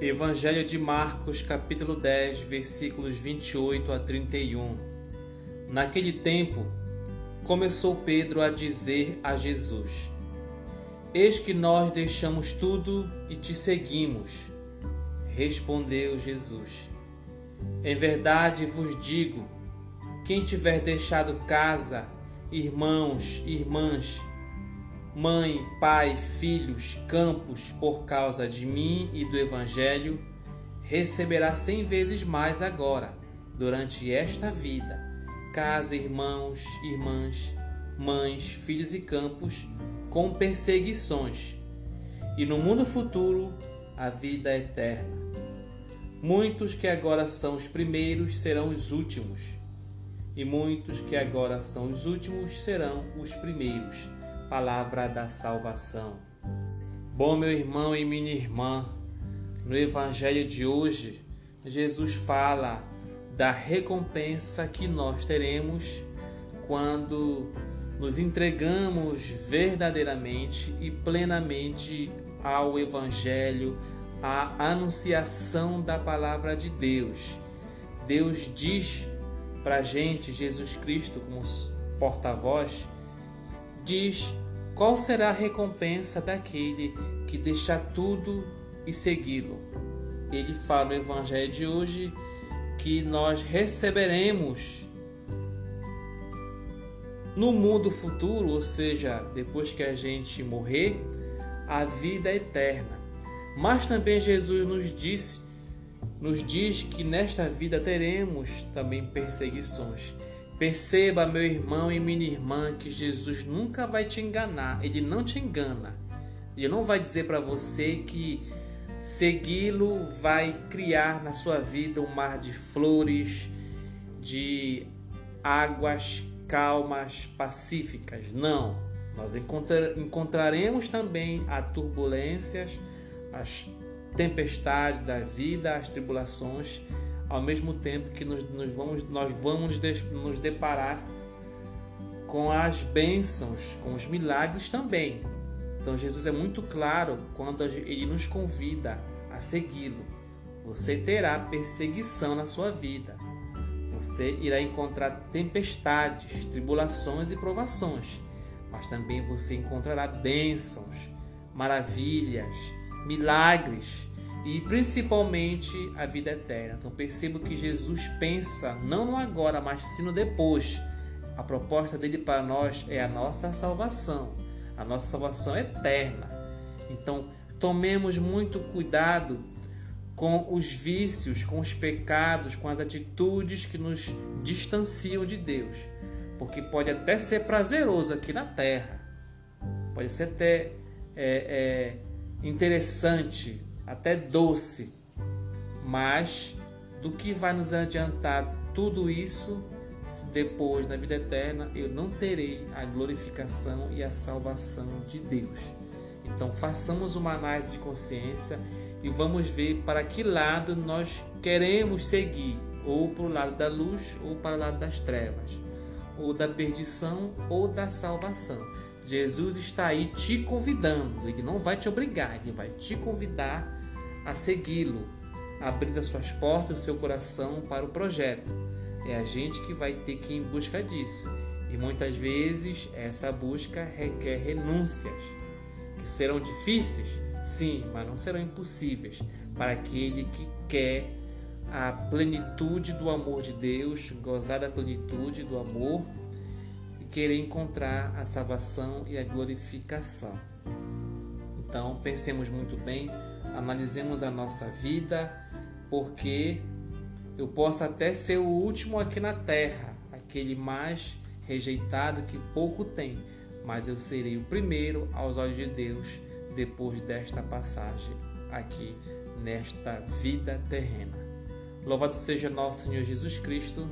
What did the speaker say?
Evangelho de Marcos, capítulo 10, versículos 28 a 31. Naquele tempo, começou Pedro a dizer a Jesus: Eis que nós deixamos tudo e te seguimos. Respondeu Jesus: Em verdade vos digo: quem tiver deixado casa, irmãos, irmãs, mãe, pai, filhos, campos, por causa de mim e do Evangelho, receberá cem vezes mais agora, durante esta vida, casa, irmãos, irmãs, mães, filhos e campos, com perseguições, e no mundo futuro, a vida eterna. Muitos que agora são os primeiros serão os últimos, e muitos que agora são os últimos serão os primeiros palavra da salvação. Bom, meu irmão e minha irmã, no Evangelho de hoje, Jesus fala da recompensa que nós teremos quando nos entregamos verdadeiramente e plenamente ao Evangelho, à anunciação da palavra de Deus. Deus diz para gente, Jesus Cristo, como porta-voz, diz qual será a recompensa daquele que deixar tudo e segui-lo. Ele fala no Evangelho de hoje que nós receberemos no mundo futuro, ou seja, depois que a gente morrer, a vida eterna. Mas também Jesus nos disse, nos diz que nesta vida teremos também perseguições. Perceba, meu irmão e minha irmã, que Jesus nunca vai te enganar, ele não te engana. Ele não vai dizer para você que segui-lo vai criar na sua vida um mar de flores, de águas calmas, pacíficas. Não. Nós encontraremos também as turbulências, as tempestades da vida, as tribulações ao mesmo tempo que nos, nos vamos, nós vamos nos deparar com as bênçãos, com os milagres também. Então Jesus é muito claro quando ele nos convida a segui-lo. Você terá perseguição na sua vida. Você irá encontrar tempestades, tribulações e provações, mas também você encontrará bênçãos, maravilhas, milagres e principalmente a vida eterna. Então percebo que Jesus pensa não no agora, mas sim no depois. A proposta dele para nós é a nossa salvação, a nossa salvação eterna. Então tomemos muito cuidado com os vícios, com os pecados, com as atitudes que nos distanciam de Deus, porque pode até ser prazeroso aqui na terra, pode ser até é, é, interessante até doce, mas do que vai nos adiantar tudo isso se depois, na vida eterna, eu não terei a glorificação e a salvação de Deus? Então, façamos uma análise de consciência e vamos ver para que lado nós queremos seguir, ou para o lado da luz ou para o lado das trevas, ou da perdição ou da salvação. Jesus está aí te convidando, ele não vai te obrigar, ele vai te convidar a segui-lo, abrindo as suas portas, o seu coração para o projeto. É a gente que vai ter que ir em busca disso. E muitas vezes essa busca requer renúncias, que serão difíceis, sim, mas não serão impossíveis para aquele que quer a plenitude do amor de Deus, gozar da plenitude do amor querer encontrar a salvação e a glorificação. Então, pensemos muito bem analisemos a nossa vida, porque eu posso até ser o último aqui na terra, aquele mais rejeitado que pouco tem, mas eu serei o primeiro aos olhos de Deus depois desta passagem aqui nesta vida terrena. Louvado seja nosso Senhor Jesus Cristo.